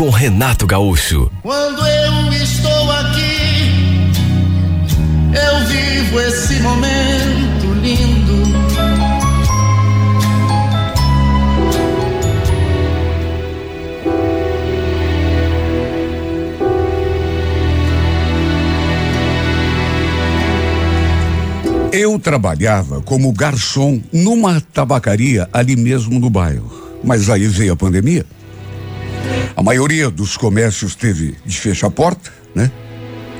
com Renato Gaúcho. Quando eu estou aqui, eu vivo esse momento lindo. Eu trabalhava como garçom numa tabacaria ali mesmo no bairro. Mas aí veio a pandemia. A maioria dos comércios teve de fechar a porta, né?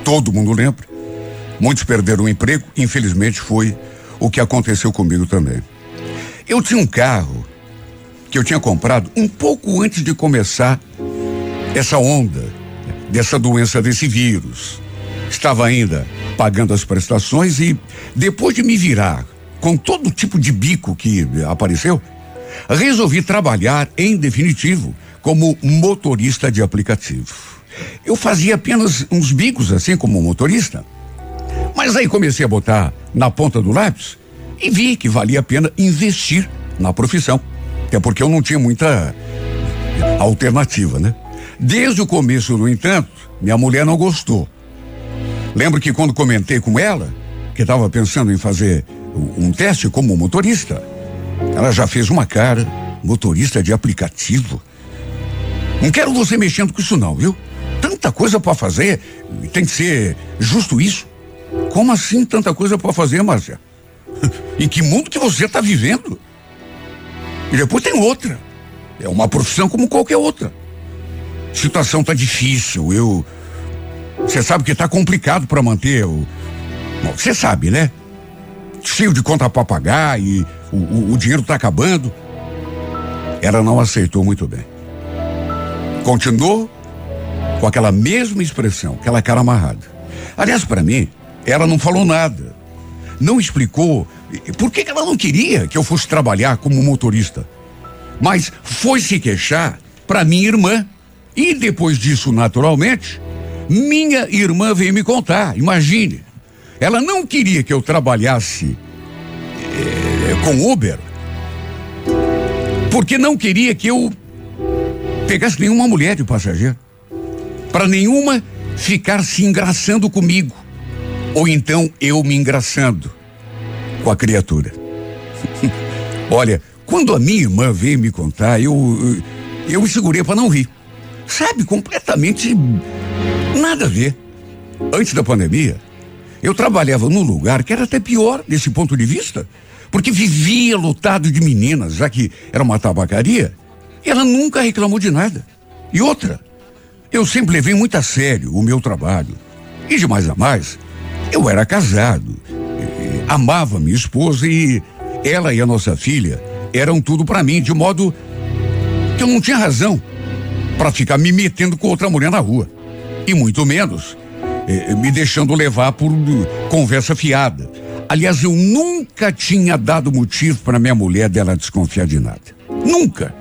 Todo mundo lembra. Muitos perderam o emprego, infelizmente foi o que aconteceu comigo também. Eu tinha um carro que eu tinha comprado um pouco antes de começar essa onda dessa doença, desse vírus. Estava ainda pagando as prestações e depois de me virar com todo tipo de bico que apareceu, resolvi trabalhar em definitivo como motorista de aplicativo. Eu fazia apenas uns bicos assim como motorista. Mas aí comecei a botar na ponta do lápis e vi que valia a pena investir na profissão. Até porque eu não tinha muita alternativa, né? Desde o começo, no entanto, minha mulher não gostou. Lembro que quando comentei com ela que estava pensando em fazer um teste como motorista, ela já fez uma cara, motorista de aplicativo. Não quero você mexendo com isso não, viu? Tanta coisa para fazer, tem que ser justo isso. Como assim tanta coisa para fazer, Márcia? em que mundo que você está vivendo? E depois tem outra. É uma profissão como qualquer outra. Situação tá difícil, eu você sabe que tá complicado para manter o você sabe, né? Cheio de conta para pagar e o, o, o dinheiro tá acabando. Ela não aceitou muito bem. Continuou com aquela mesma expressão, aquela cara amarrada. Aliás, para mim, ela não falou nada. Não explicou por que ela não queria que eu fosse trabalhar como motorista. Mas foi se queixar para minha irmã. E depois disso, naturalmente, minha irmã veio me contar. Imagine. Ela não queria que eu trabalhasse eh, com Uber, porque não queria que eu pegasse nenhuma mulher de passageiro. Para nenhuma ficar se engraçando comigo. Ou então eu me engraçando com a criatura. Olha, quando a minha irmã veio me contar, eu eu me segurei para não rir. Sabe, completamente nada a ver. Antes da pandemia, eu trabalhava num lugar que era até pior desse ponto de vista, porque vivia lotado de meninas, já que era uma tabacaria, e ela nunca reclamou de nada. E outra, eu sempre levei muito a sério o meu trabalho. E de mais a mais, eu era casado, amava minha esposa e ela e a nossa filha eram tudo para mim, de modo que eu não tinha razão para ficar me metendo com outra mulher na rua. E muito menos eh, me deixando levar por conversa fiada. Aliás, eu nunca tinha dado motivo para minha mulher dela desconfiar de nada. Nunca.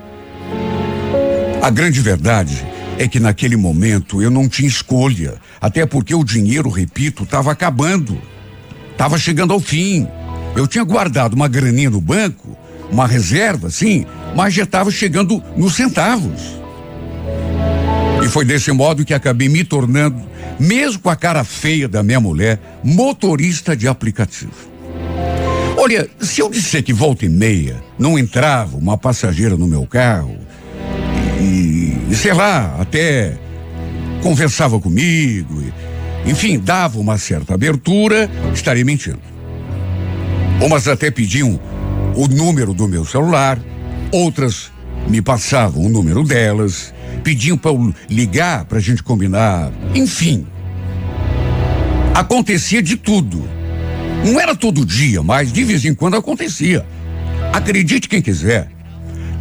A grande verdade é que naquele momento eu não tinha escolha, até porque o dinheiro, repito, estava acabando. Estava chegando ao fim. Eu tinha guardado uma graninha no banco, uma reserva, sim, mas já estava chegando nos centavos. E foi desse modo que acabei me tornando, mesmo com a cara feia da minha mulher, motorista de aplicativo. Olha, se eu disser que volta e meia não entrava uma passageira no meu carro, e, e sei lá, até conversava comigo, e, enfim, dava uma certa abertura, estaria mentindo. Umas até pediam o número do meu celular, outras me passavam o número delas, pediam para eu ligar para a gente combinar. Enfim, acontecia de tudo. Não era todo dia, mas de vez em quando acontecia. Acredite quem quiser.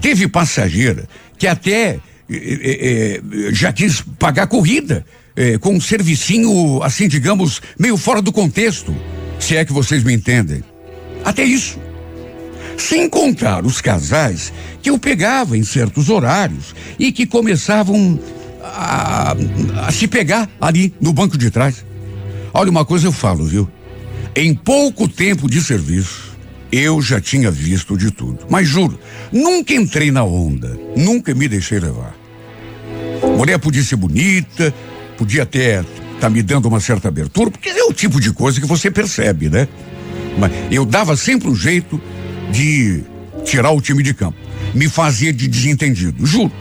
Teve passageira que até eh, eh, já quis pagar corrida eh, com um servicinho, assim, digamos, meio fora do contexto, se é que vocês me entendem. Até isso. Sem contar os casais que eu pegava em certos horários e que começavam a, a se pegar ali no banco de trás. Olha, uma coisa eu falo, viu? Em pouco tempo de serviço, eu já tinha visto de tudo. Mas juro, nunca entrei na onda, nunca me deixei levar. Mulher podia ser bonita, podia até estar tá me dando uma certa abertura, porque é o tipo de coisa que você percebe, né? Mas eu dava sempre um jeito de tirar o time de campo. Me fazia de desentendido, juro.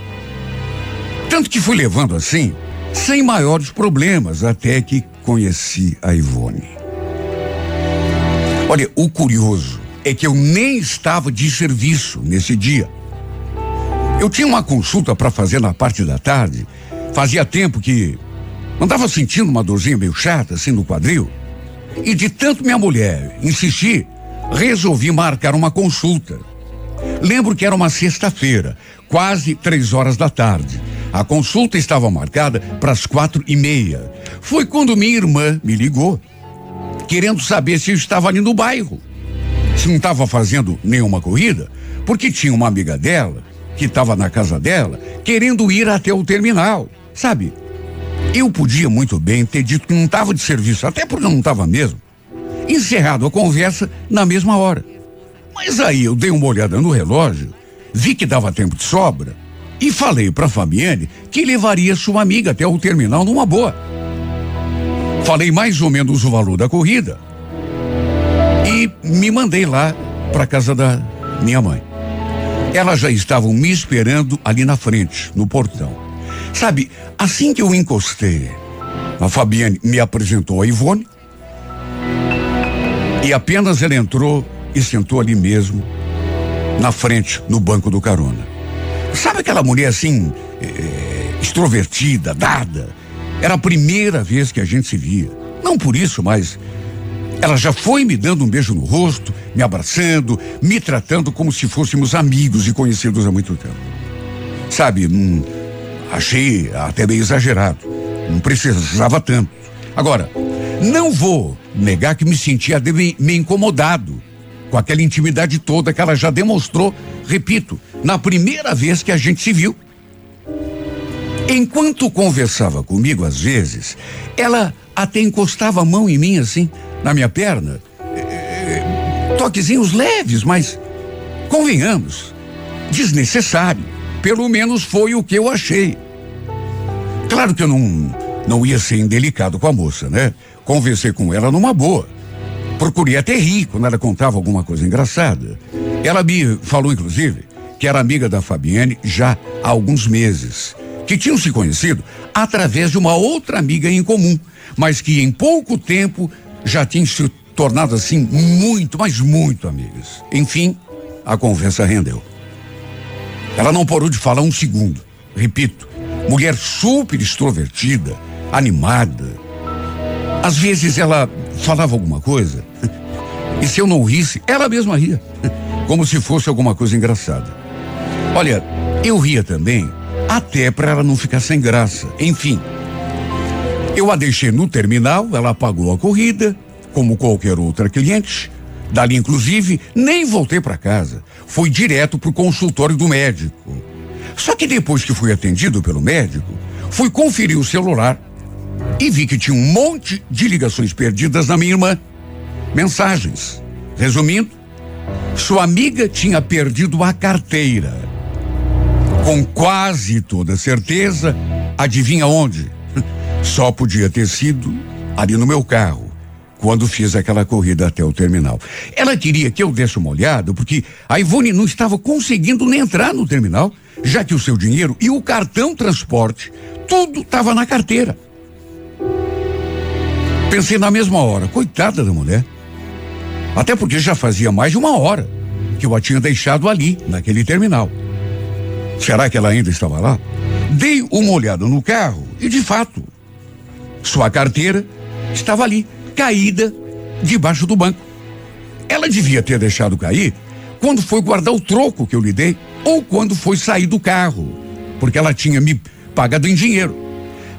Tanto que fui levando assim, sem maiores problemas, até que conheci a Ivone. Olha, o curioso é que eu nem estava de serviço nesse dia. Eu tinha uma consulta para fazer na parte da tarde. Fazia tempo que andava sentindo uma dorzinha meio chata assim no quadril. E de tanto minha mulher insistir, resolvi marcar uma consulta. Lembro que era uma sexta-feira, quase três horas da tarde. A consulta estava marcada para as quatro e meia. Foi quando minha irmã me ligou, querendo saber se eu estava ali no bairro se não estava fazendo nenhuma corrida, porque tinha uma amiga dela, que estava na casa dela, querendo ir até o terminal, sabe? Eu podia muito bem ter dito que não estava de serviço, até porque não estava mesmo. Encerrado a conversa na mesma hora. Mas aí eu dei uma olhada no relógio, vi que dava tempo de sobra e falei para Fabiane que levaria sua amiga até o terminal numa boa. Falei mais ou menos o valor da corrida e me mandei lá para casa da minha mãe. Elas já estavam me esperando ali na frente, no portão. Sabe, assim que eu encostei, a Fabiane me apresentou a Ivone e apenas ela entrou e sentou ali mesmo, na frente, no banco do carona. Sabe aquela mulher assim, é, extrovertida, dada? Era a primeira vez que a gente se via. Não por isso, mas ela já foi me dando um beijo no rosto, me abraçando, me tratando como se fôssemos amigos e conhecidos há muito tempo. Sabe, hum, achei até meio exagerado. Não precisava tanto. Agora, não vou negar que me sentia meio incomodado com aquela intimidade toda que ela já demonstrou, repito, na primeira vez que a gente se viu. Enquanto conversava comigo, às vezes, ela até encostava a mão em mim assim, na minha perna. É, toquezinhos leves, mas convenhamos, desnecessário. Pelo menos foi o que eu achei. Claro que eu não, não ia ser indelicado com a moça, né? Conversei com ela numa boa. Procurei até rir quando ela contava alguma coisa engraçada. Ela me falou, inclusive, que era amiga da Fabiane já há alguns meses, que tinham se conhecido através de uma outra amiga em comum, mas que em pouco tempo já tinham se tornado assim muito, mas muito amigas. Enfim, a conversa rendeu. Ela não parou de falar um segundo. Repito, mulher super extrovertida, animada. Às vezes ela falava alguma coisa e se eu não risse, ela mesma ria, como se fosse alguma coisa engraçada. Olha, eu ria também, até para ela não ficar sem graça. Enfim, eu a deixei no terminal, ela pagou a corrida, como qualquer outra cliente. Dali, inclusive, nem voltei para casa. Fui direto para o consultório do médico. Só que depois que fui atendido pelo médico, fui conferir o celular e vi que tinha um monte de ligações perdidas na minha irmã. Mensagens. Resumindo, sua amiga tinha perdido a carteira. Com quase toda certeza, adivinha onde? Só podia ter sido ali no meu carro, quando fiz aquela corrida até o terminal. Ela queria que eu desse uma olhada, porque a Ivone não estava conseguindo nem entrar no terminal, já que o seu dinheiro e o cartão transporte, tudo estava na carteira. Pensei na mesma hora, coitada da mulher. Até porque já fazia mais de uma hora que eu a tinha deixado ali, naquele terminal. Será que ela ainda estava lá? Dei uma olhada no carro e, de fato, sua carteira estava ali, caída debaixo do banco. Ela devia ter deixado cair quando foi guardar o troco que eu lhe dei ou quando foi sair do carro, porque ela tinha me pagado em dinheiro.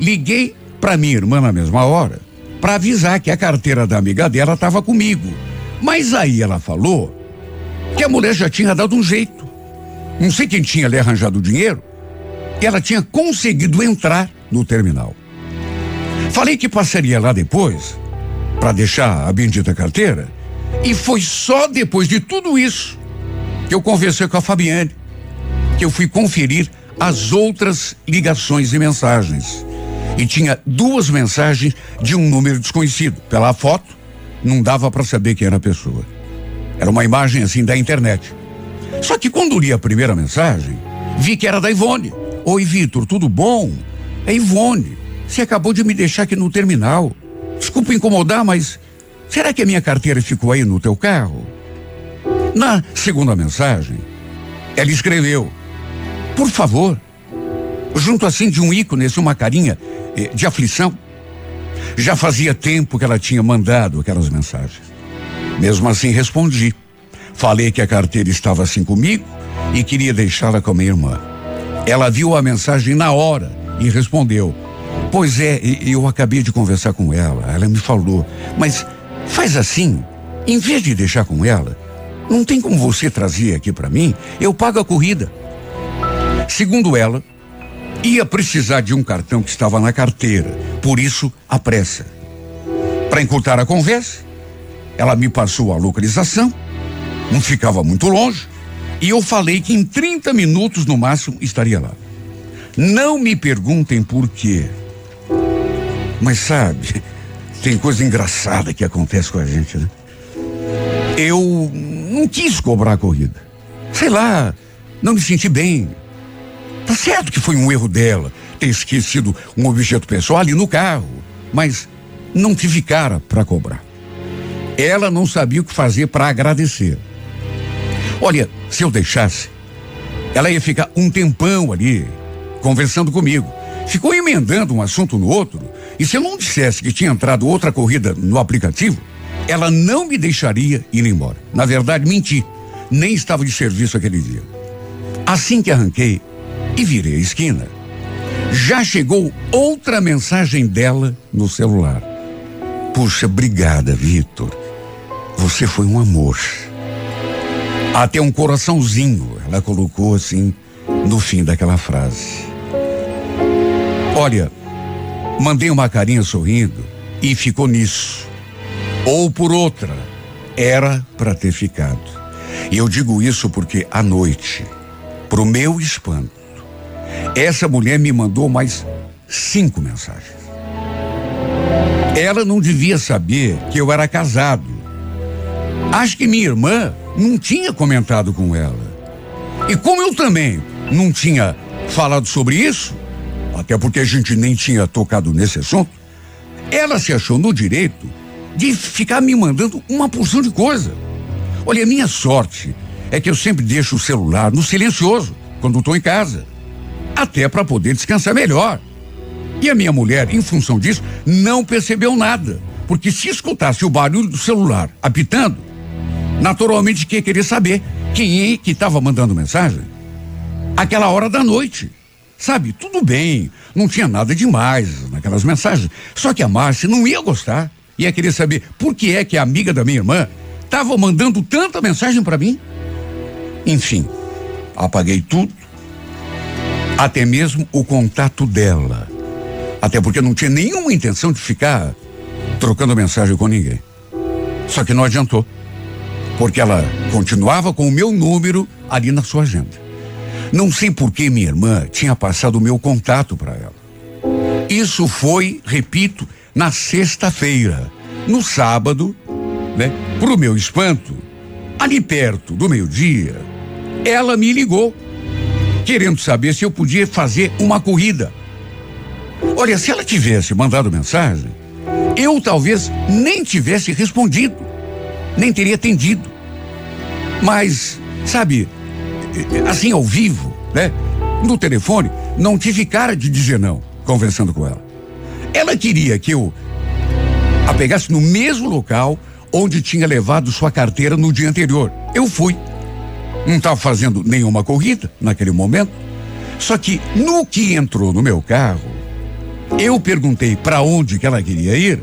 Liguei para minha irmã na mesma hora, para avisar que a carteira da amiga dela estava comigo. Mas aí ela falou que a mulher já tinha dado um jeito. Não sei quem tinha lhe arranjado o dinheiro. E ela tinha conseguido entrar no terminal. Falei que passaria lá depois para deixar a bendita carteira. E foi só depois de tudo isso que eu conversei com a Fabiane, que eu fui conferir as outras ligações e mensagens. E tinha duas mensagens de um número desconhecido. Pela foto, não dava para saber quem era a pessoa. Era uma imagem assim da internet. Só que quando li a primeira mensagem, vi que era da Ivone. Oi, Vitor, tudo bom? É Ivone. Você acabou de me deixar aqui no terminal. Desculpa incomodar, mas será que a minha carteira ficou aí no teu carro? Na segunda mensagem, ela escreveu: Por favor, junto assim de um ícone, assim, uma carinha eh, de aflição. Já fazia tempo que ela tinha mandado aquelas mensagens. Mesmo assim, respondi. Falei que a carteira estava assim comigo e queria deixá-la com a minha irmã. Ela viu a mensagem na hora e respondeu: Pois é, eu acabei de conversar com ela. Ela me falou, mas faz assim, em vez de deixar com ela, não tem como você trazer aqui para mim? Eu pago a corrida. Segundo ela, ia precisar de um cartão que estava na carteira, por isso a pressa. Para encurtar a conversa, ela me passou a localização, não ficava muito longe, e eu falei que em 30 minutos no máximo estaria lá. Não me perguntem por quê. Mas sabe, tem coisa engraçada que acontece com a gente, né? Eu não quis cobrar a corrida. Sei lá, não me senti bem. Tá certo que foi um erro dela ter esquecido um objeto pessoal ali no carro, mas não tive cara para cobrar. Ela não sabia o que fazer para agradecer. Olha, se eu deixasse, ela ia ficar um tempão ali conversando comigo. Ficou emendando um assunto no outro e se eu não dissesse que tinha entrado outra corrida no aplicativo, ela não me deixaria ir embora. Na verdade, menti. Nem estava de serviço aquele dia. Assim que arranquei e virei a esquina, já chegou outra mensagem dela no celular. Puxa, obrigada, Vitor. Você foi um amor. Até um coraçãozinho ela colocou assim no fim daquela frase. Olha, Mandei uma carinha sorrindo e ficou nisso. Ou por outra, era para ter ficado. E eu digo isso porque à noite, pro meu espanto, essa mulher me mandou mais cinco mensagens. Ela não devia saber que eu era casado. Acho que minha irmã não tinha comentado com ela. E como eu também não tinha falado sobre isso, até porque a gente nem tinha tocado nesse assunto, ela se achou no direito de ficar me mandando uma porção de coisa. Olha, a minha sorte é que eu sempre deixo o celular no silencioso quando estou em casa, até para poder descansar melhor. E a minha mulher, em função disso, não percebeu nada, porque se escutasse o barulho do celular apitando, naturalmente que ia querer saber quem é que estava mandando mensagem. Aquela hora da noite. Sabe, tudo bem, não tinha nada demais naquelas mensagens. Só que a Márcia não ia gostar. Ia querer saber por que é que a amiga da minha irmã estava mandando tanta mensagem para mim. Enfim, apaguei tudo, até mesmo o contato dela. Até porque não tinha nenhuma intenção de ficar trocando mensagem com ninguém. Só que não adiantou, porque ela continuava com o meu número ali na sua agenda. Não sei por que minha irmã tinha passado o meu contato para ela. Isso foi, repito, na sexta-feira. No sábado, né? Pro meu espanto, ali perto do meio-dia, ela me ligou, querendo saber se eu podia fazer uma corrida. Olha, se ela tivesse mandado mensagem, eu talvez nem tivesse respondido, nem teria atendido. Mas, sabe, assim ao vivo, né? No telefone, não tive cara de dizer não, conversando com ela. Ela queria que eu a pegasse no mesmo local onde tinha levado sua carteira no dia anterior. Eu fui. Não estava fazendo nenhuma corrida naquele momento. Só que no que entrou no meu carro, Eu perguntei para onde que ela queria ir.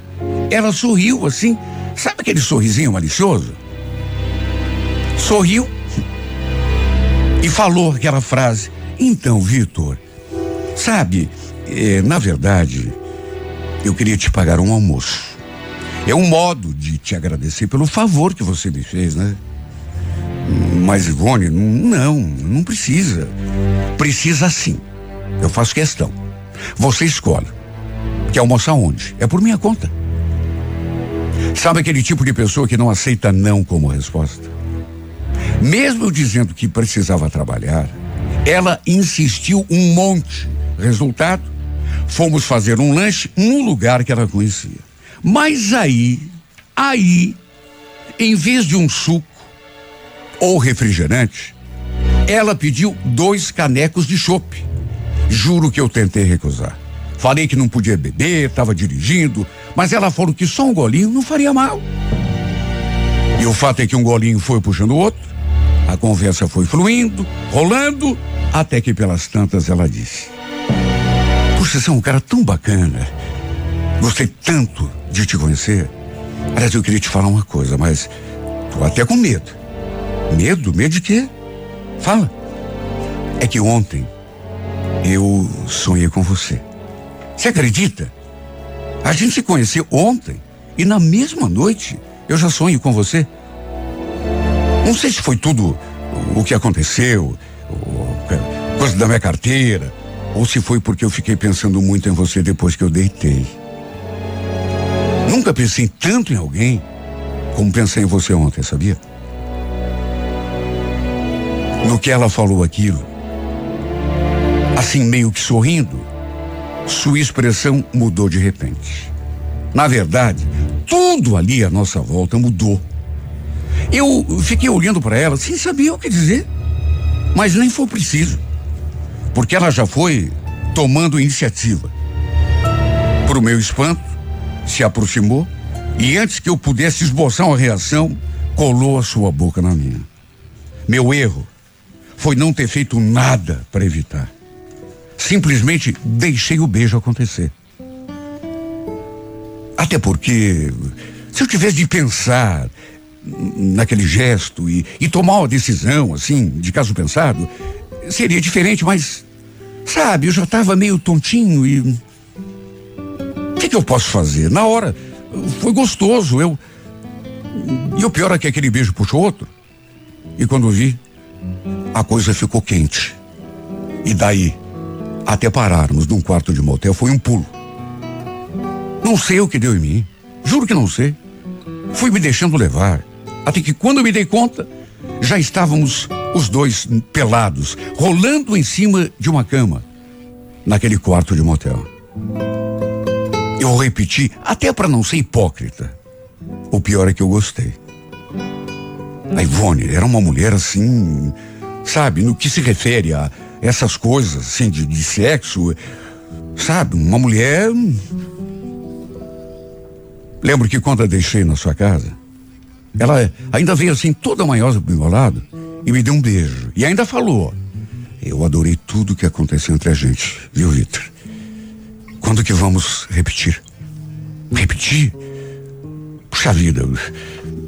Ela sorriu assim, sabe aquele sorrisinho malicioso? Sorriu e falou aquela frase. Então, Vitor, sabe, eh, na verdade, eu queria te pagar um almoço. É um modo de te agradecer pelo favor que você me fez, né? Mas, Ivone, não, não precisa. Precisa sim. Eu faço questão. Você escolhe. Quer almoçar onde? É por minha conta. Sabe aquele tipo de pessoa que não aceita não como resposta? Mesmo dizendo que precisava trabalhar, ela insistiu um monte. Resultado, fomos fazer um lanche num lugar que ela conhecia. Mas aí, aí, em vez de um suco ou refrigerante, ela pediu dois canecos de chope. Juro que eu tentei recusar. Falei que não podia beber, estava dirigindo, mas ela falou que só um golinho não faria mal. E o fato é que um golinho foi puxando o outro, a conversa foi fluindo, rolando, até que pelas tantas ela disse: você é um cara tão bacana. Gostei tanto de te conhecer. Aliás, eu queria te falar uma coisa, mas tô até com medo. Medo? Medo de quê? Fala. É que ontem eu sonhei com você. Você acredita? A gente se conheceu ontem e na mesma noite eu já sonho com você. Não sei se foi tudo o que aconteceu, coisa da minha carteira, ou se foi porque eu fiquei pensando muito em você depois que eu deitei. Nunca pensei tanto em alguém como pensei em você ontem, sabia? No que ela falou aquilo, assim meio que sorrindo, sua expressão mudou de repente. Na verdade, tudo ali à nossa volta mudou. Eu fiquei olhando para ela sem saber o que dizer, mas nem foi preciso, porque ela já foi tomando iniciativa. Para o meu espanto, se aproximou e antes que eu pudesse esboçar uma reação, colou a sua boca na minha. Meu erro foi não ter feito nada para evitar. Simplesmente deixei o beijo acontecer. Até porque, se eu tivesse de pensar naquele gesto e, e tomar uma decisão, assim, de caso pensado, seria diferente, mas, sabe, eu já estava meio tontinho e. O que, que eu posso fazer? Na hora, foi gostoso, eu. E o pior é que aquele beijo puxou outro. E quando vi, a coisa ficou quente. E daí, até pararmos num quarto de motel, foi um pulo. Não sei o que deu em mim. Juro que não sei. Fui me deixando levar. Até que quando me dei conta, já estávamos os dois pelados, rolando em cima de uma cama, naquele quarto de motel. Eu repeti, até para não ser hipócrita. O pior é que eu gostei. A Ivone era uma mulher assim, sabe, no que se refere a essas coisas, assim, de, de sexo, sabe, uma mulher. Lembro que quando a deixei na sua casa, ela ainda veio assim, toda manhosa pro meu lado, e me deu um beijo. E ainda falou: Eu adorei tudo que aconteceu entre a gente, viu, Vitor? Quando que vamos repetir? Repetir? Puxa vida,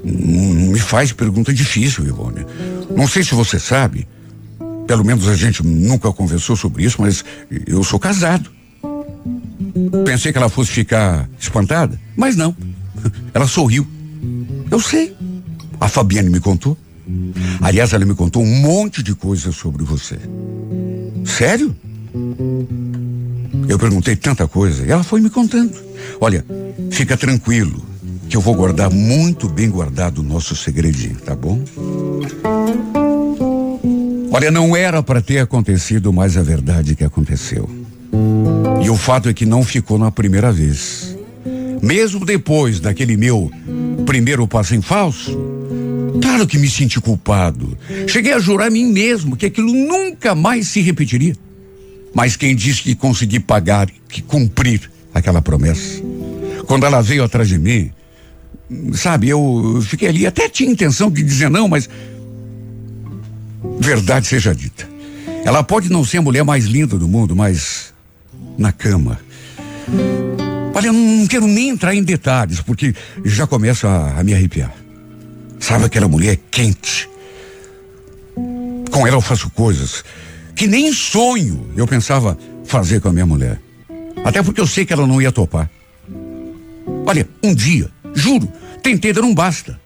me faz pergunta difícil, Ivone. Não sei se você sabe, pelo menos a gente nunca conversou sobre isso, mas eu sou casado. Pensei que ela fosse ficar espantada, mas não. Ela sorriu. Eu sei. A Fabiane me contou. Aliás, ela me contou um monte de coisas sobre você. Sério? Eu perguntei tanta coisa e ela foi me contando. Olha, fica tranquilo que eu vou guardar muito bem guardado o nosso segredinho, tá bom? Olha, não era para ter acontecido, mas a verdade é que aconteceu. E o fato é que não ficou na primeira vez. Mesmo depois daquele meu primeiro passo em falso, claro que me senti culpado. Cheguei a jurar a mim mesmo que aquilo nunca mais se repetiria. Mas quem disse que consegui pagar, que cumprir aquela promessa? Quando ela veio atrás de mim, sabe, eu fiquei ali, até tinha intenção de dizer não, mas. Verdade seja dita. Ela pode não ser a mulher mais linda do mundo, mas na cama Olha, eu não quero nem entrar em detalhes, porque já começa a, a me arrepiar. Sabe aquela mulher quente? Com ela eu faço coisas que nem sonho eu pensava fazer com a minha mulher. Até porque eu sei que ela não ia topar. Olha, um dia, juro, tentei um basta.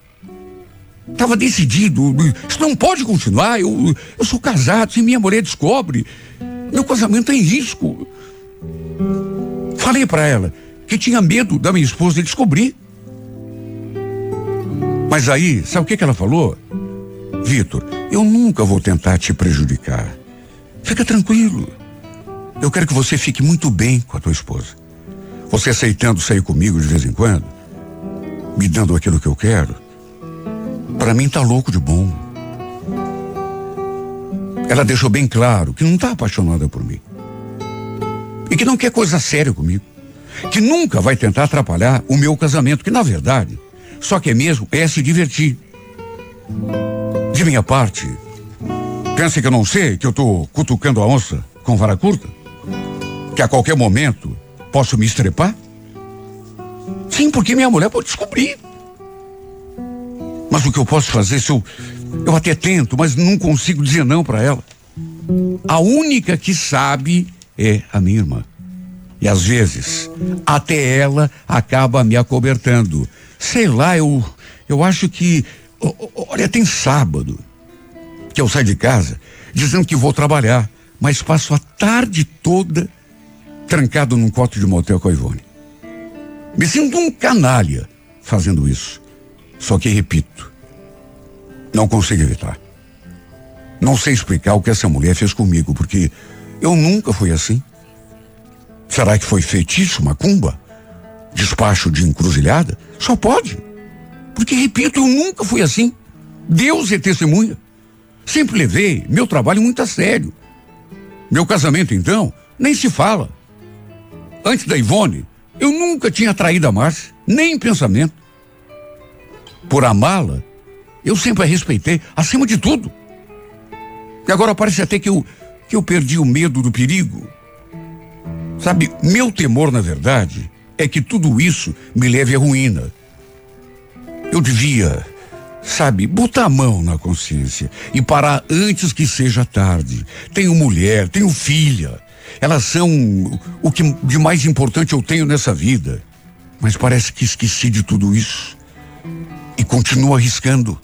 Tava decidido, isso não pode continuar. Eu, eu sou casado, se minha mulher descobre, meu casamento é em risco. Falei para ela que tinha medo da minha esposa descobrir. Mas aí, sabe o que, que ela falou? Vitor, eu nunca vou tentar te prejudicar. Fica tranquilo. Eu quero que você fique muito bem com a tua esposa. Você aceitando sair comigo de vez em quando, me dando aquilo que eu quero, para mim tá louco de bom. Ela deixou bem claro que não tá apaixonada por mim. E que não quer coisa séria comigo. Que nunca vai tentar atrapalhar o meu casamento, que na verdade só que é mesmo é se divertir. De minha parte, pensa que eu não sei que eu tô cutucando a onça com vara curta? Que a qualquer momento posso me estrepar? Sim, porque minha mulher pode descobrir. Mas o que eu posso fazer se eu. Eu até tento, mas não consigo dizer não para ela. A única que sabe é a minha irmã. E às vezes, até ela acaba me acobertando. Sei lá, eu, eu acho que. Olha, tem sábado que eu saio de casa dizendo que vou trabalhar, mas passo a tarde toda trancado num quarto de motel com a Ivone. Me sinto um canalha fazendo isso. Só que, repito, não consigo evitar. Não sei explicar o que essa mulher fez comigo, porque eu nunca fui assim. Será que foi feitiço, macumba? despacho de encruzilhada? Só pode. Porque, repito, eu nunca fui assim. Deus é testemunha. Sempre levei meu trabalho muito a sério. Meu casamento, então, nem se fala. Antes da Ivone, eu nunca tinha traído a Márcia, nem em pensamento. Por amá-la, eu sempre a respeitei, acima de tudo. E agora parece até que eu, que eu perdi o medo do perigo. Sabe, meu temor, na verdade, é que tudo isso me leve à ruína. Eu devia, sabe, botar a mão na consciência e parar antes que seja tarde. Tenho mulher, tenho filha. Elas são o que de mais importante eu tenho nessa vida. Mas parece que esqueci de tudo isso. E continuo arriscando.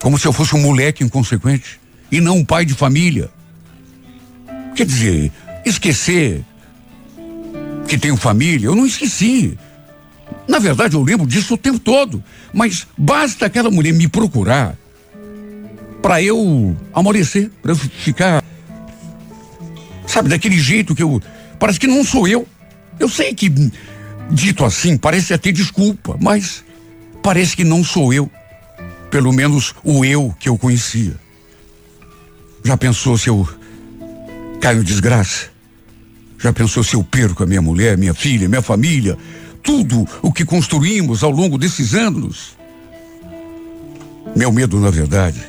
Como se eu fosse um moleque inconsequente e não um pai de família. Quer dizer, esquecer que tenho família, eu não esqueci. Na verdade, eu lembro disso o tempo todo. Mas basta aquela mulher me procurar para eu amolecer, para eu ficar, sabe, daquele jeito que eu. Parece que não sou eu. Eu sei que, dito assim, parece até desculpa, mas parece que não sou eu. Pelo menos o eu que eu conhecia. Já pensou se eu caio em desgraça? Já pensou se eu perco a minha mulher, minha filha, minha família, tudo o que construímos ao longo desses anos? Meu medo, na verdade,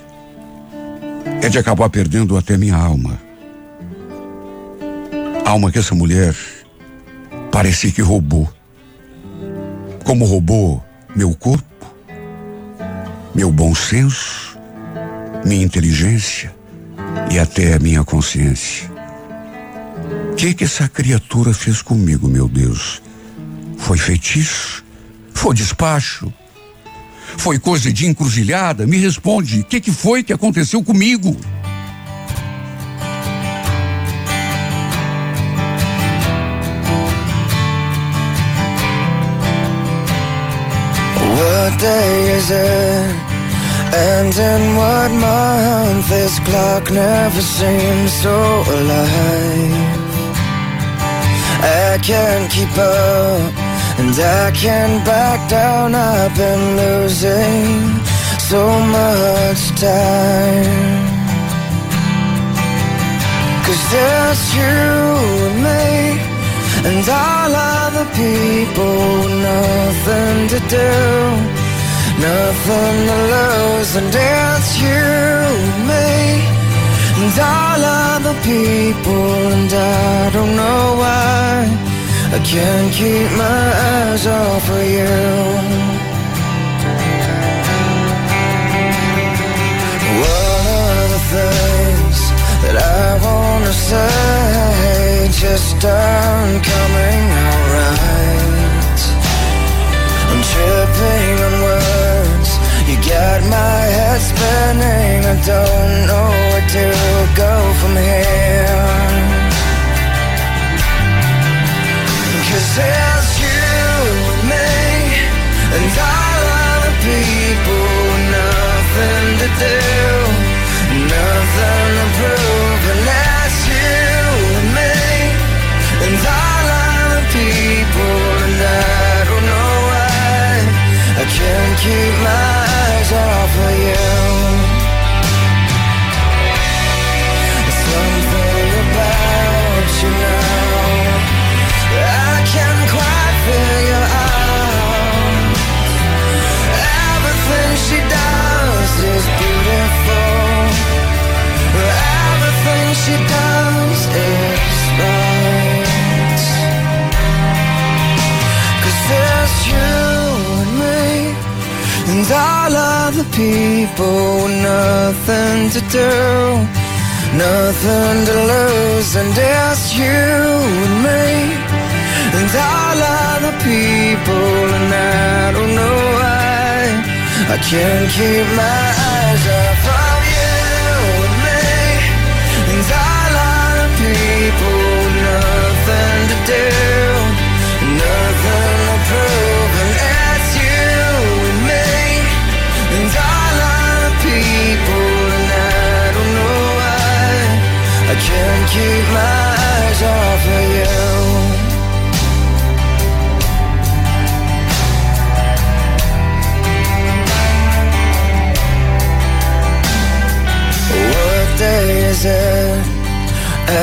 é de acabar perdendo até minha alma. Alma que essa mulher parece que roubou. Como roubou meu corpo, meu bom senso, minha inteligência e até a minha consciência. O que que essa criatura fez comigo, meu Deus? Foi feitiço? Foi despacho? Foi coisa de encruzilhada? Me responde, o que que foi que aconteceu comigo? Day is it? And in what month? This clock never seems so alive. I can't keep up and I can't back down. I've been losing so much time. Cause there's you and me and all other people, nothing to do, nothing to lose, and it's you and me and all other people, and I don't know why I can't keep my eyes off of you. What are the things that I wanna say just aren't coming out right? I'm tripping words. You got my head spinning. I don't know where to go from here. Cause there's you and me and all other people nothing to do, nothing to prove. Can't keep my eyes off of you. Something about you now. I can't quite figure out Everything she does is beautiful Everything she does is right other people with nothing to do Nothing to lose And there's you and me and all other people, and I don't know why I can't keep my eyes off of you and me. And all other people, with nothing to do, keep my eyes off of you. What day is it?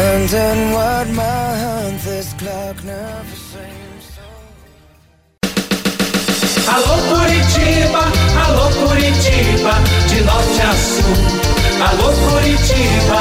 And in what month this clock never seems so Alô Curitiba, alô Curitiba, de norte a sul. Alô Curitiba,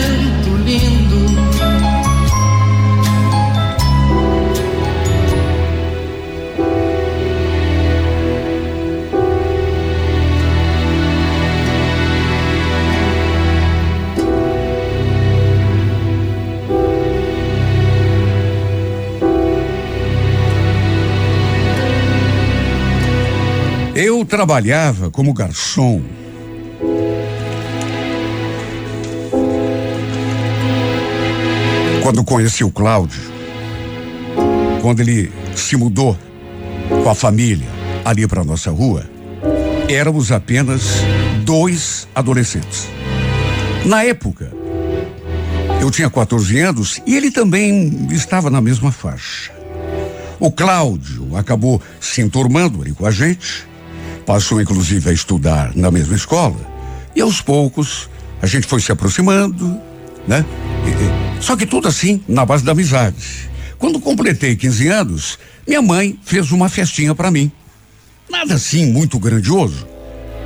trabalhava como garçom. Quando conheci o Cláudio, quando ele se mudou com a família ali para nossa rua, éramos apenas dois adolescentes. Na época, eu tinha 14 anos e ele também estava na mesma faixa. O Cláudio acabou se enturmando ali com a gente, passou inclusive a estudar na mesma escola, e aos poucos a gente foi se aproximando, né? E- só que tudo assim, na base da amizade. Quando completei 15 anos, minha mãe fez uma festinha para mim. Nada assim muito grandioso.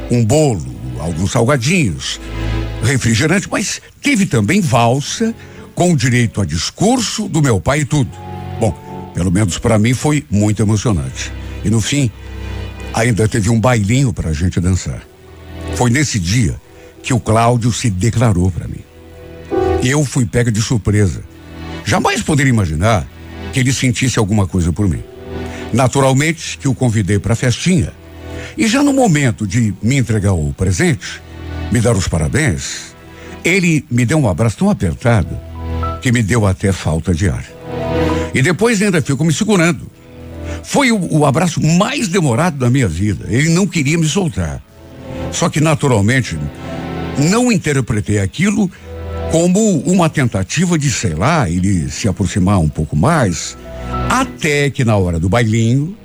Um bolo, alguns salgadinhos, refrigerante, mas teve também valsa com direito a discurso do meu pai e tudo. Bom, pelo menos para mim foi muito emocionante. E no fim, ainda teve um bailinho para a gente dançar. Foi nesse dia que o Cláudio se declarou para mim. Eu fui pega de surpresa. Jamais poderia imaginar que ele sentisse alguma coisa por mim. Naturalmente que o convidei para a festinha. E já no momento de me entregar o presente, me dar os parabéns, ele me deu um abraço tão apertado que me deu até falta de ar. E depois ainda ficou me segurando. Foi o, o abraço mais demorado da minha vida. Ele não queria me soltar. Só que naturalmente não interpretei aquilo como uma tentativa de, sei lá, ele se aproximar um pouco mais, até que na hora do bailinho,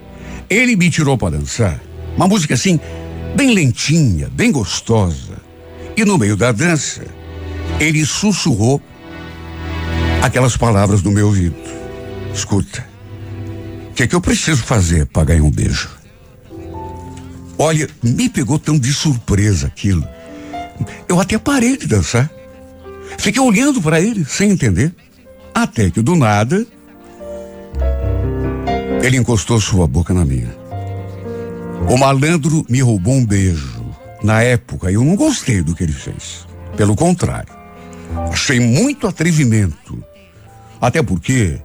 ele me tirou para dançar. Uma música assim, bem lentinha, bem gostosa. E no meio da dança, ele sussurrou aquelas palavras no meu ouvido. Escuta, que é que eu preciso fazer para ganhar um beijo? Olha, me pegou tão de surpresa aquilo. Eu até parei de dançar. Fiquei olhando para ele sem entender. Até que do nada, ele encostou sua boca na minha. O malandro me roubou um beijo. Na época, eu não gostei do que ele fez. Pelo contrário, achei muito atrevimento. Até porque,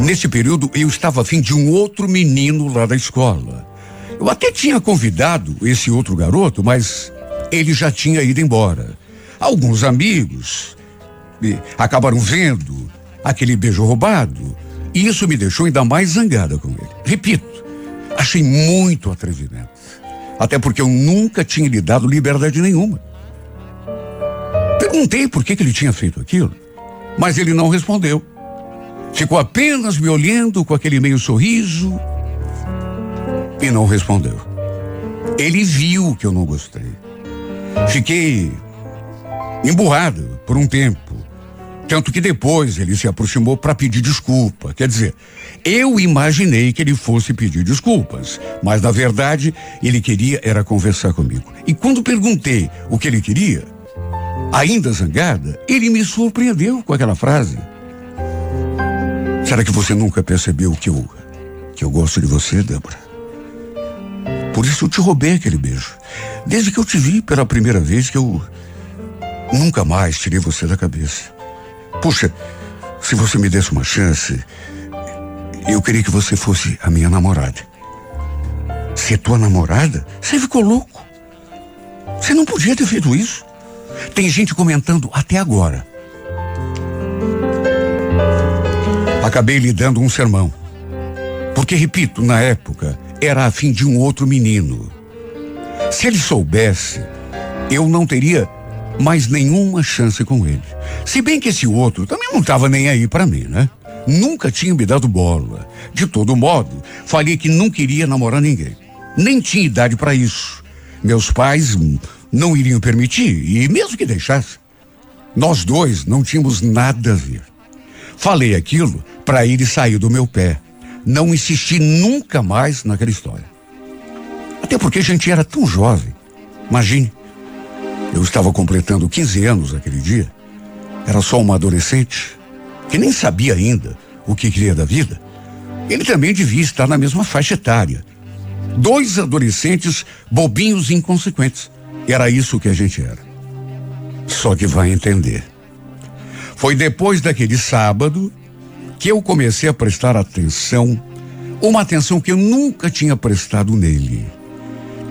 nesse período, eu estava afim de um outro menino lá da escola. Eu até tinha convidado esse outro garoto, mas ele já tinha ido embora. Alguns amigos acabaram vendo aquele beijo roubado e isso me deixou ainda mais zangada com ele. Repito, achei muito atrevimento. Até porque eu nunca tinha lhe dado liberdade nenhuma. Perguntei por que, que ele tinha feito aquilo, mas ele não respondeu. Ficou apenas me olhando com aquele meio sorriso e não respondeu. Ele viu que eu não gostei. Fiquei emburrado por um tempo. Tanto que depois ele se aproximou para pedir desculpa. Quer dizer, eu imaginei que ele fosse pedir desculpas, mas na verdade ele queria era conversar comigo. E quando perguntei o que ele queria, ainda zangada, ele me surpreendeu com aquela frase. Será que você nunca percebeu que eu que eu gosto de você, Débora? Por isso eu te roubei aquele beijo. Desde que eu te vi pela primeira vez que eu nunca mais tirei você da cabeça. Puxa, se você me desse uma chance, eu queria que você fosse a minha namorada. Ser tua namorada? Você ficou louco. Você não podia ter feito isso. Tem gente comentando até agora. Acabei lhe dando um sermão. Porque, repito, na época, era a fim de um outro menino. Se ele soubesse, eu não teria mais nenhuma chance com ele. Se bem que esse outro também não estava nem aí para mim, né? Nunca tinha me dado bola. De todo modo, falei que não queria namorar ninguém. Nem tinha idade para isso. Meus pais não iriam permitir, e mesmo que deixasse, nós dois não tínhamos nada a ver. Falei aquilo para ele sair do meu pé. Não insisti nunca mais naquela história. Até porque a gente era tão jovem. Imagine, eu estava completando 15 anos aquele dia. Era só uma adolescente que nem sabia ainda o que queria da vida. Ele também devia estar na mesma faixa etária. Dois adolescentes bobinhos e inconsequentes. Era isso que a gente era. Só que vai entender. Foi depois daquele sábado que eu comecei a prestar atenção, uma atenção que eu nunca tinha prestado nele.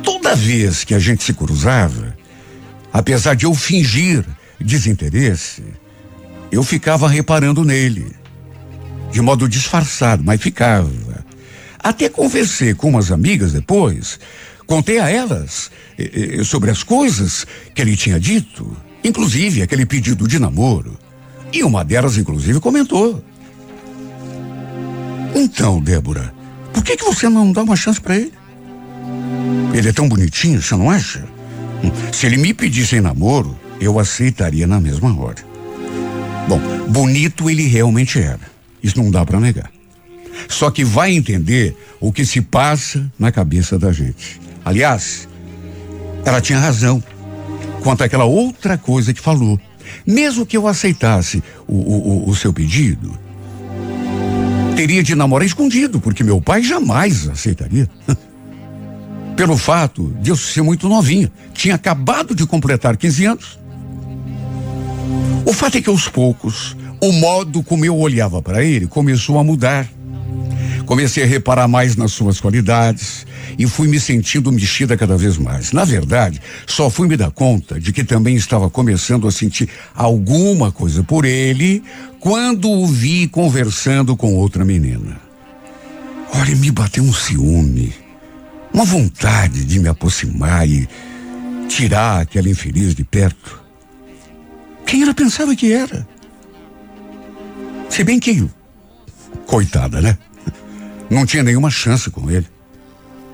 Toda vez que a gente se cruzava, Apesar de eu fingir desinteresse, eu ficava reparando nele. De modo disfarçado, mas ficava. Até conversei com umas amigas depois, contei a elas eh, eh, sobre as coisas que ele tinha dito, inclusive aquele pedido de namoro. E uma delas, inclusive, comentou. Então, Débora, por que, que você não dá uma chance para ele? Ele é tão bonitinho, você não acha? Se ele me pedisse em namoro, eu aceitaria na mesma hora. Bom, bonito ele realmente era. Isso não dá para negar. Só que vai entender o que se passa na cabeça da gente. Aliás, ela tinha razão quanto àquela outra coisa que falou. Mesmo que eu aceitasse o, o, o seu pedido, teria de namorar escondido, porque meu pai jamais aceitaria. pelo fato de eu ser muito novinha. Tinha acabado de completar 15 anos. O fato é que aos poucos, o modo como eu olhava para ele começou a mudar. Comecei a reparar mais nas suas qualidades e fui me sentindo mexida cada vez mais. Na verdade, só fui me dar conta de que também estava começando a sentir alguma coisa por ele quando o vi conversando com outra menina. Olha, me bateu um ciúme uma vontade de me aproximar e tirar aquela infeliz de perto. quem ela pensava que era. Se bem que, coitada, né? Não tinha nenhuma chance com ele.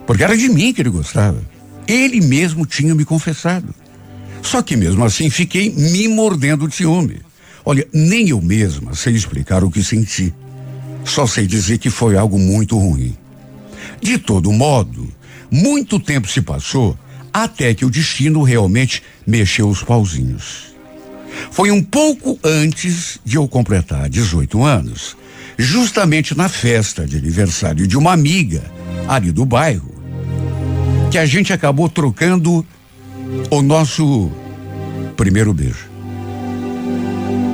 Porque era de mim que ele gostava. Ele mesmo tinha me confessado. Só que mesmo assim fiquei me mordendo de ciúme. Olha, nem eu mesma sei explicar o que senti. Só sei dizer que foi algo muito ruim. De todo modo, muito tempo se passou até que o destino realmente mexeu os pauzinhos. Foi um pouco antes de eu completar 18 anos, justamente na festa de aniversário de uma amiga ali do bairro, que a gente acabou trocando o nosso primeiro beijo.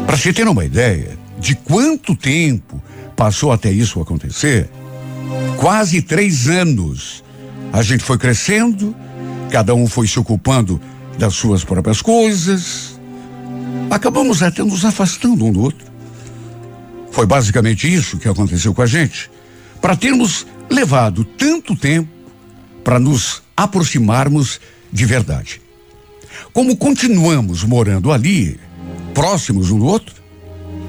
Para se ter uma ideia de quanto tempo passou até isso acontecer, quase três anos. A gente foi crescendo, cada um foi se ocupando das suas próprias coisas. Acabamos até nos afastando um do outro. Foi basicamente isso que aconteceu com a gente. Para termos levado tanto tempo para nos aproximarmos de verdade. Como continuamos morando ali, próximos um do outro,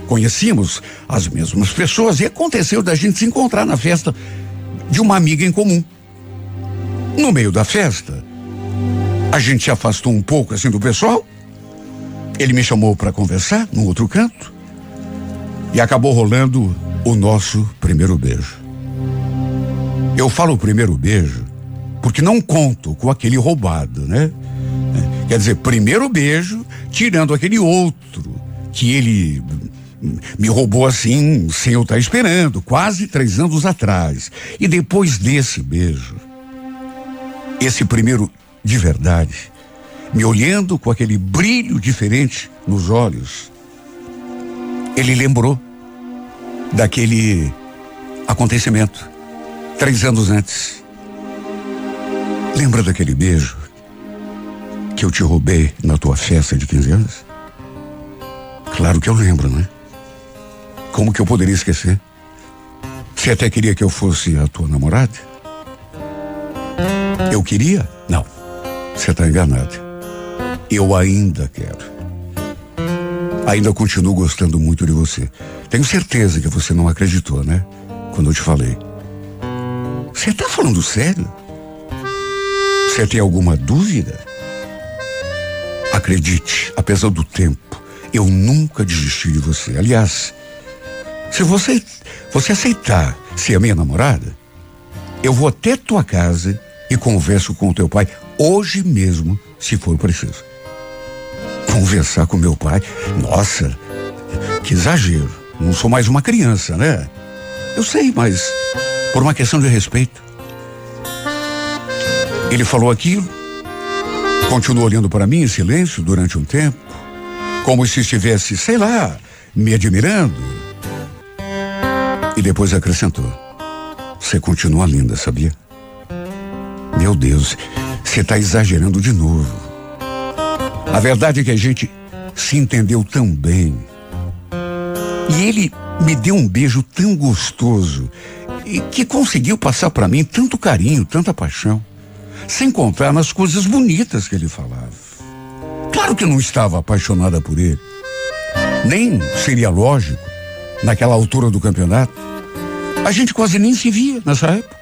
conhecíamos as mesmas pessoas e aconteceu da gente se encontrar na festa de uma amiga em comum. No meio da festa, a gente se afastou um pouco assim do pessoal. Ele me chamou para conversar num outro canto e acabou rolando o nosso primeiro beijo. Eu falo o primeiro beijo porque não conto com aquele roubado, né? Quer dizer, primeiro beijo, tirando aquele outro que ele me roubou assim, sem eu estar esperando, quase três anos atrás. E depois desse beijo, esse primeiro de verdade, me olhando com aquele brilho diferente nos olhos, ele lembrou daquele acontecimento três anos antes. Lembra daquele beijo que eu te roubei na tua festa de 15 anos? Claro que eu lembro, né? Como que eu poderia esquecer? Você até queria que eu fosse a tua namorada? Eu queria? Não. Você está enganado. Eu ainda quero. Ainda continuo gostando muito de você. Tenho certeza que você não acreditou, né? Quando eu te falei. Você está falando sério? Você tem alguma dúvida? Acredite, apesar do tempo, eu nunca desisti de você. Aliás, se você, você aceitar ser a minha namorada, eu vou até tua casa e converso com o teu pai hoje mesmo, se for preciso. Conversar com meu pai? Nossa, que exagero. Não sou mais uma criança, né? Eu sei, mas por uma questão de respeito. Ele falou aquilo, continuou olhando para mim em silêncio durante um tempo, como se estivesse, sei lá, me admirando. E depois acrescentou: Você continua linda, sabia? Meu Deus, você está exagerando de novo. A verdade é que a gente se entendeu tão bem. E ele me deu um beijo tão gostoso e que conseguiu passar para mim tanto carinho, tanta paixão, sem contar nas coisas bonitas que ele falava. Claro que eu não estava apaixonada por ele. Nem seria lógico naquela altura do campeonato. A gente quase nem se via nessa época.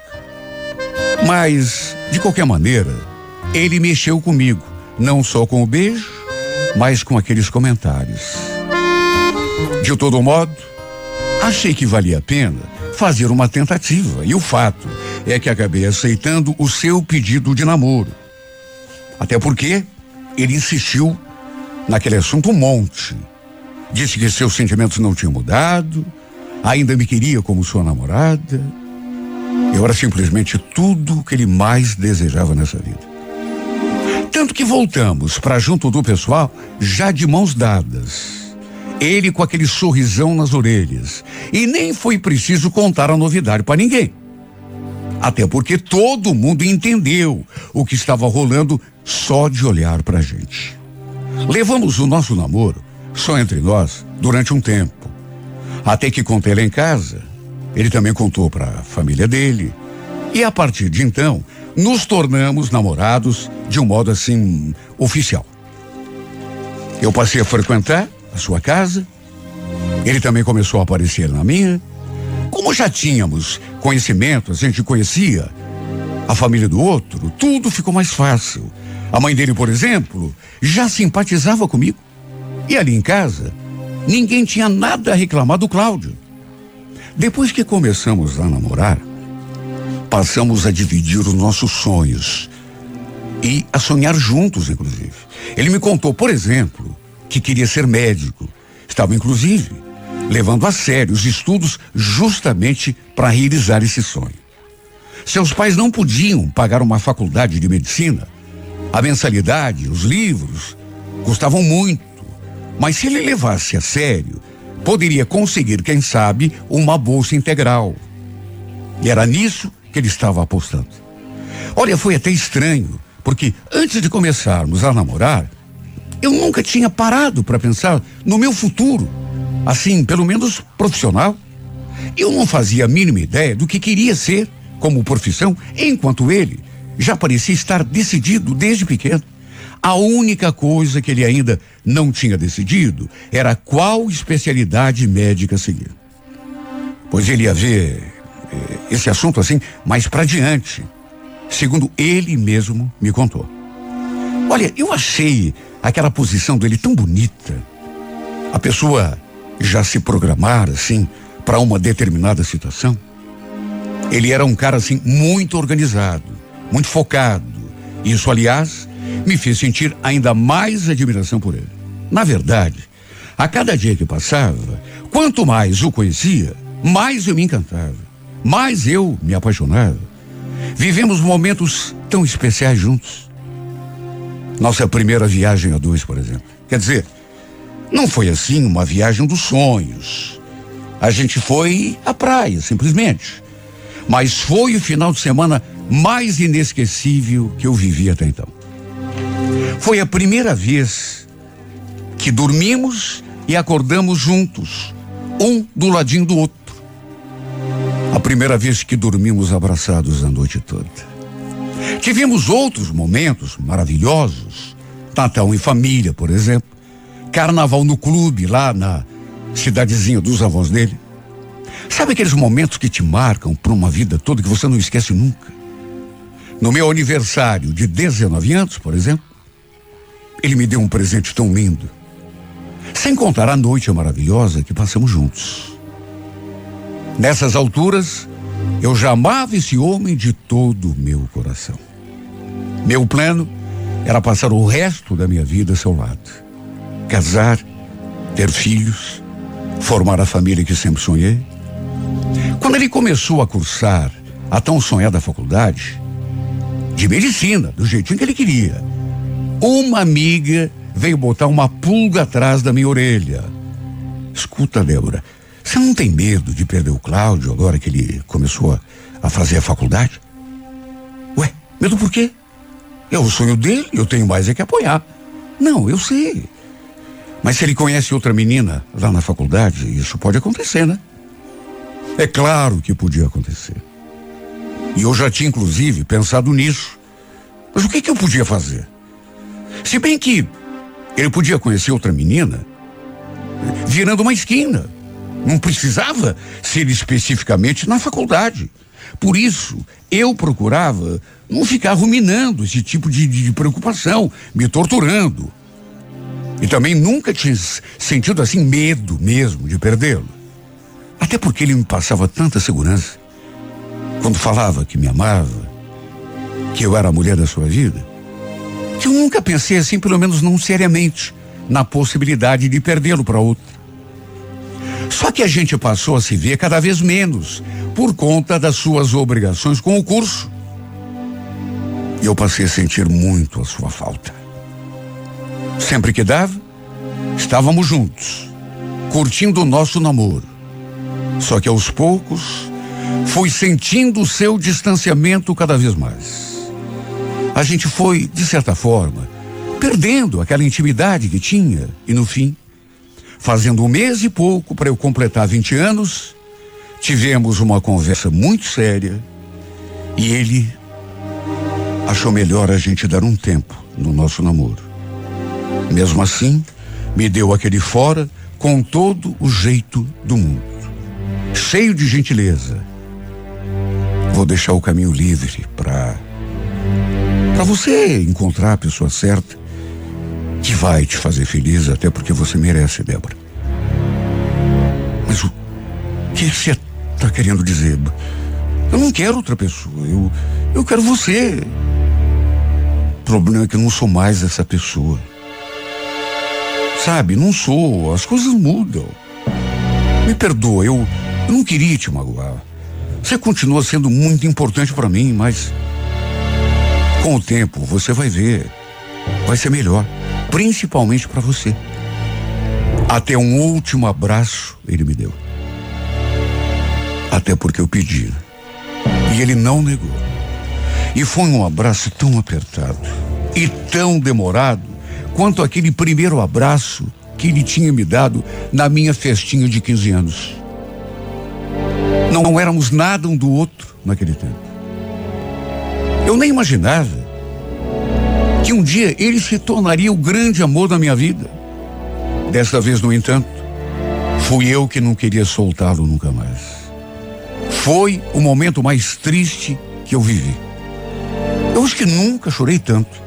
Mas, de qualquer maneira, ele mexeu comigo, não só com o beijo, mas com aqueles comentários. De todo modo, achei que valia a pena fazer uma tentativa, e o fato é que acabei aceitando o seu pedido de namoro. Até porque ele insistiu naquele assunto um monte. Disse que seus sentimentos não tinham mudado, ainda me queria como sua namorada. Eu era simplesmente tudo o que ele mais desejava nessa vida. Tanto que voltamos para junto do pessoal já de mãos dadas. Ele com aquele sorrisão nas orelhas. E nem foi preciso contar a novidade para ninguém. Até porque todo mundo entendeu o que estava rolando só de olhar para a gente. Levamos o nosso namoro só entre nós durante um tempo. Até que contei lá em casa, ele também contou para a família dele. E a partir de então, nos tornamos namorados de um modo assim oficial. Eu passei a frequentar a sua casa, ele também começou a aparecer na minha. Como já tínhamos conhecimento, a gente conhecia a família do outro, tudo ficou mais fácil. A mãe dele, por exemplo, já simpatizava comigo. E ali em casa, ninguém tinha nada a reclamar do Cláudio. Depois que começamos a namorar, passamos a dividir os nossos sonhos e a sonhar juntos, inclusive. Ele me contou, por exemplo, que queria ser médico. Estava, inclusive, levando a sério os estudos justamente para realizar esse sonho. Seus pais não podiam pagar uma faculdade de medicina. A mensalidade, os livros, custavam muito. Mas se ele levasse a sério, poderia conseguir, quem sabe, uma bolsa integral. E era nisso que ele estava apostando. Olha, foi até estranho, porque antes de começarmos a namorar, eu nunca tinha parado para pensar no meu futuro, assim, pelo menos profissional. Eu não fazia a mínima ideia do que queria ser como profissão, enquanto ele já parecia estar decidido desde pequeno. A única coisa que ele ainda não tinha decidido era qual especialidade médica seguir. Pois ele ia ver esse assunto assim mais para diante, segundo ele mesmo me contou. Olha, eu achei aquela posição dele tão bonita. A pessoa já se programar assim para uma determinada situação. Ele era um cara assim muito organizado, muito focado. Isso, aliás, me fez sentir ainda mais admiração por ele. Na verdade, a cada dia que passava, quanto mais o conhecia, mais eu me encantava, mais eu me apaixonava. Vivemos momentos tão especiais juntos. Nossa primeira viagem a dois, por exemplo. Quer dizer, não foi assim uma viagem dos sonhos. A gente foi à praia, simplesmente. Mas foi o final de semana mais inesquecível que eu vivi até então. Foi a primeira vez que dormimos e acordamos juntos, um do ladinho do outro. A primeira vez que dormimos abraçados a noite toda. Tivemos outros momentos maravilhosos, Natal em família, por exemplo, carnaval no clube lá na cidadezinha dos avós dele. Sabe aqueles momentos que te marcam por uma vida toda que você não esquece nunca? No meu aniversário de 19 anos, por exemplo, ele me deu um presente tão lindo. Sem contar a noite maravilhosa que passamos juntos. Nessas alturas, eu já amava esse homem de todo o meu coração. Meu plano era passar o resto da minha vida a seu lado. Casar, ter filhos, formar a família que sempre sonhei. Quando ele começou a cursar a tão sonhada faculdade de medicina, do jeitinho que ele queria, uma amiga veio botar uma pulga atrás da minha orelha. Escuta, Débora, você não tem medo de perder o Cláudio agora que ele começou a, a fazer a faculdade? Ué, medo por quê? É o sonho dele, eu tenho mais é que apoiar. Não, eu sei. Mas se ele conhece outra menina lá na faculdade, isso pode acontecer, né? É claro que podia acontecer. E eu já tinha, inclusive, pensado nisso. Mas o que, que eu podia fazer? Se bem que ele podia conhecer outra menina virando uma esquina. Não precisava ser especificamente na faculdade. Por isso, eu procurava não ficar ruminando esse tipo de, de preocupação, me torturando. E também nunca tinha sentido assim medo mesmo de perdê-lo. Até porque ele me passava tanta segurança. Quando falava que me amava, que eu era a mulher da sua vida, que eu nunca pensei assim, pelo menos não seriamente, na possibilidade de perdê-lo para outra. Só que a gente passou a se ver cada vez menos por conta das suas obrigações com o curso. E eu passei a sentir muito a sua falta. Sempre que dava, estávamos juntos, curtindo o nosso namoro. Só que aos poucos, fui sentindo o seu distanciamento cada vez mais. A gente foi, de certa forma, perdendo aquela intimidade que tinha e no fim, fazendo um mês e pouco para eu completar 20 anos, tivemos uma conversa muito séria e ele achou melhor a gente dar um tempo no nosso namoro. Mesmo assim, Me deu aquele fora com todo o jeito do mundo. Cheio de gentileza. Vou deixar o caminho livre para para você encontrar a pessoa certa que vai te fazer feliz, até porque você merece, Débora. Mas o que você está querendo dizer? Eu não quero outra pessoa, eu, eu quero você. O problema é que eu não sou mais essa pessoa. Sabe, não sou, as coisas mudam. Me perdoa, eu, eu não queria te magoar. Você continua sendo muito importante para mim, mas com o tempo você vai ver, vai ser melhor, principalmente para você. Até um último abraço ele me deu. Até porque eu pedi. E ele não negou. E foi um abraço tão apertado e tão demorado quanto aquele primeiro abraço que ele tinha me dado na minha festinha de 15 anos. Não éramos nada um do outro naquele tempo. Eu nem imaginava que um dia ele se tornaria o grande amor da minha vida. Desta vez, no entanto, fui eu que não queria soltá-lo nunca mais. Foi o momento mais triste que eu vivi. Eu acho que nunca chorei tanto.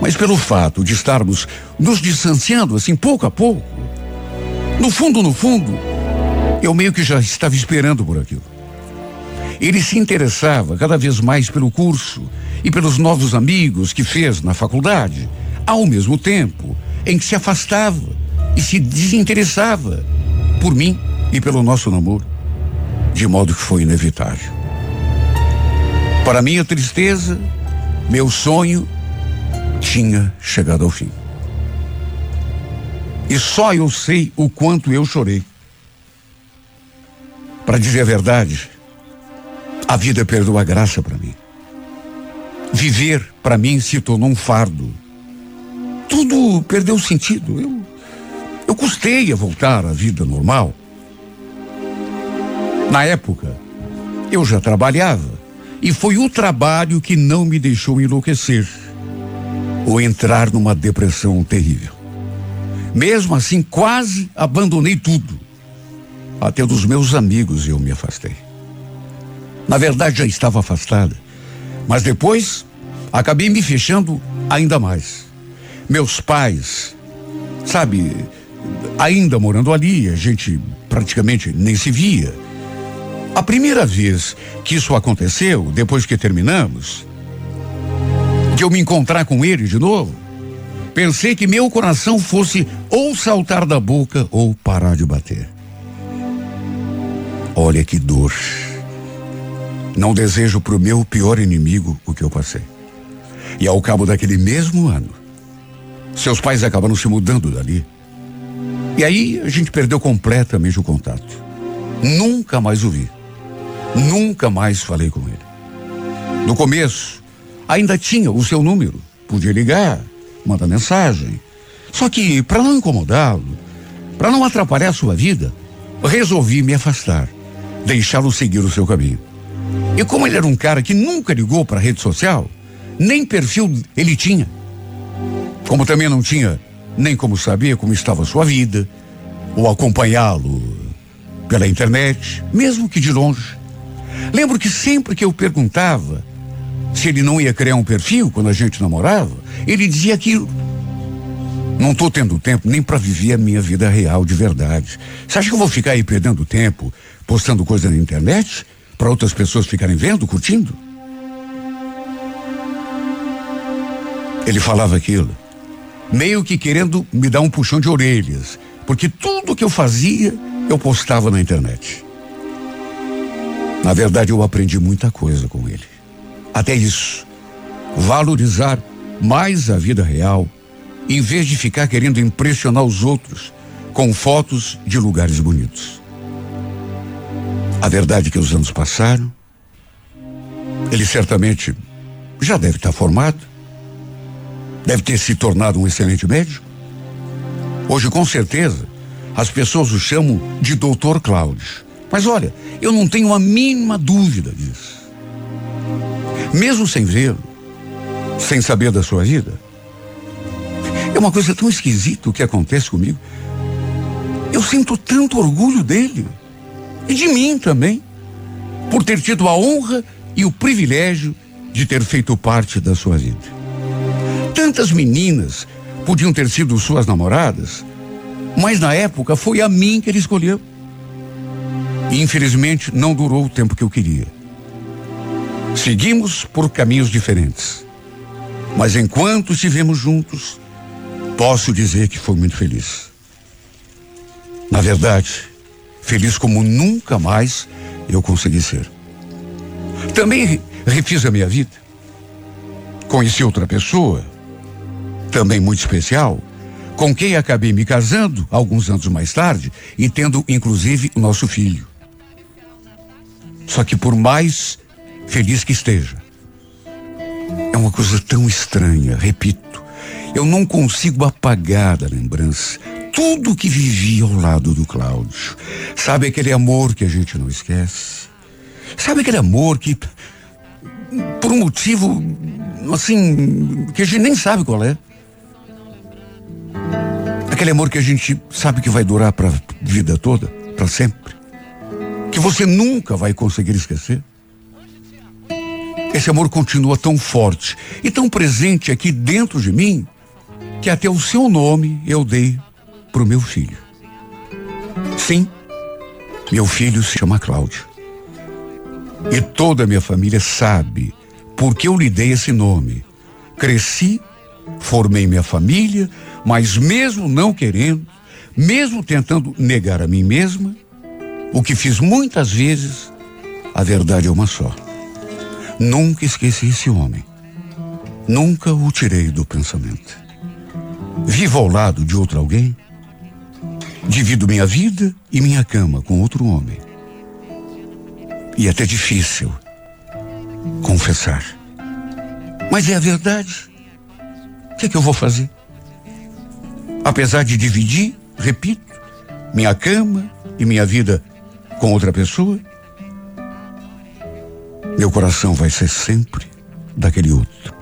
Mas pelo fato de estarmos nos distanciando assim pouco a pouco, no fundo, no fundo, eu meio que já estava esperando por aquilo. Ele se interessava cada vez mais pelo curso e pelos novos amigos que fez na faculdade, ao mesmo tempo em que se afastava e se desinteressava por mim e pelo nosso namoro, de modo que foi inevitável. Para minha tristeza, meu sonho tinha chegado ao fim. E só eu sei o quanto eu chorei. Para dizer a verdade, a vida perdeu a graça para mim. Viver, para mim, se tornou um fardo. Tudo perdeu sentido. Eu, eu custei a voltar à vida normal. Na época, eu já trabalhava e foi o trabalho que não me deixou enlouquecer ou entrar numa depressão terrível. Mesmo assim, quase abandonei tudo. Até dos meus amigos eu me afastei. Na verdade, já estava afastada. Mas depois, acabei me fechando ainda mais. Meus pais, sabe, ainda morando ali, a gente praticamente nem se via. A primeira vez que isso aconteceu, depois que terminamos, de eu me encontrar com ele de novo, pensei que meu coração fosse ou saltar da boca ou parar de bater. Olha que dor. Não desejo para o meu pior inimigo o que eu passei. E ao cabo daquele mesmo ano, seus pais acabaram se mudando dali. E aí a gente perdeu completamente o contato. Nunca mais o vi. Nunca mais falei com ele. No começo, ainda tinha o seu número. Podia ligar, mandar mensagem. Só que, para não incomodá-lo, para não atrapalhar a sua vida, resolvi me afastar, deixá-lo seguir o seu caminho. E como ele era um cara que nunca ligou para rede social, nem perfil ele tinha. Como também não tinha nem como saber como estava sua vida, ou acompanhá-lo pela internet, mesmo que de longe. Lembro que sempre que eu perguntava se ele não ia criar um perfil quando a gente namorava, ele dizia aquilo. Não estou tendo tempo nem para viver a minha vida real de verdade. Você acha que eu vou ficar aí perdendo tempo postando coisa na internet? Para outras pessoas ficarem vendo, curtindo? Ele falava aquilo, meio que querendo me dar um puxão de orelhas, porque tudo que eu fazia eu postava na internet. Na verdade, eu aprendi muita coisa com ele. Até isso. Valorizar mais a vida real, em vez de ficar querendo impressionar os outros com fotos de lugares bonitos. A verdade é que os anos passaram. Ele certamente já deve estar formado. Deve ter se tornado um excelente médico. Hoje, com certeza, as pessoas o chamam de Doutor Cláudio. Mas olha, eu não tenho a mínima dúvida disso. Mesmo sem vê-lo, sem saber da sua vida, eu uma coisa tão esquisita o que acontece comigo. Eu sinto tanto orgulho dele e de mim também, por ter tido a honra e o privilégio de ter feito parte da sua vida. Tantas meninas podiam ter sido suas namoradas, mas na época foi a mim que ele escolheu. E infelizmente não durou o tempo que eu queria. Seguimos por caminhos diferentes. Mas enquanto estivemos juntos, posso dizer que foi muito feliz. Na verdade, feliz como nunca mais eu consegui ser. Também refiz a minha vida. Conheci outra pessoa, também muito especial, com quem acabei me casando alguns anos mais tarde e tendo inclusive o nosso filho. Só que por mais feliz que esteja, é uma coisa tão estranha, repito, eu não consigo apagar da lembrança tudo que vivi ao lado do Cláudio. Sabe aquele amor que a gente não esquece? Sabe aquele amor que, por um motivo, assim, que a gente nem sabe qual é? Aquele amor que a gente sabe que vai durar para vida toda, para sempre. Que você nunca vai conseguir esquecer. Esse amor continua tão forte e tão presente aqui dentro de mim que até o seu nome eu dei para o meu filho. Sim, meu filho se chama Cláudio. E toda a minha família sabe porque eu lhe dei esse nome. Cresci, formei minha família, mas mesmo não querendo, mesmo tentando negar a mim mesma, o que fiz muitas vezes, a verdade é uma só. Nunca esqueci esse homem. Nunca o tirei do pensamento. Vivo ao lado de outro alguém. Divido minha vida e minha cama com outro homem. E é até difícil confessar. Mas é a verdade. O que é que eu vou fazer? Apesar de dividir, repito, minha cama e minha vida com outra pessoa, meu coração vai ser sempre daquele outro.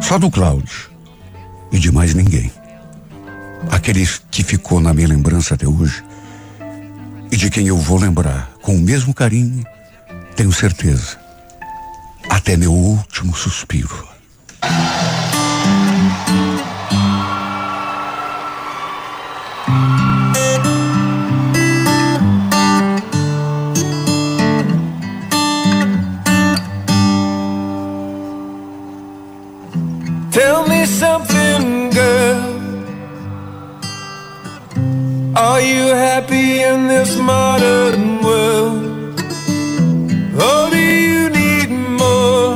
Só do Cláudio e de mais ninguém. Aquele que ficou na minha lembrança até hoje e de quem eu vou lembrar com o mesmo carinho, tenho certeza, até meu último suspiro. Happy in this modern world? Or do you need more?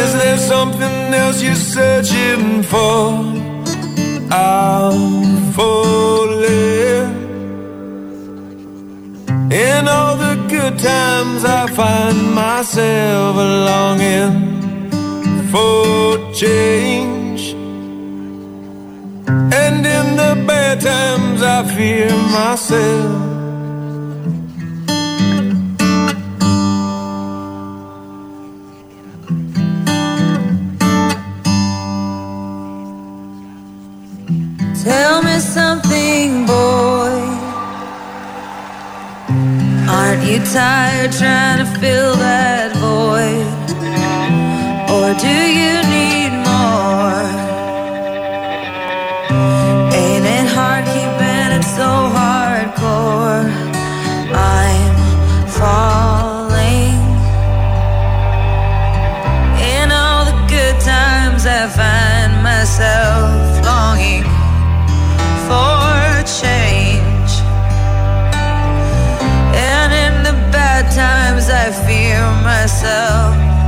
Is there something else you're searching for? I'm falling. In all the good times, I find myself longing for change. I fear myself. Tell me something, boy. Aren't you tired trying to fill that myself.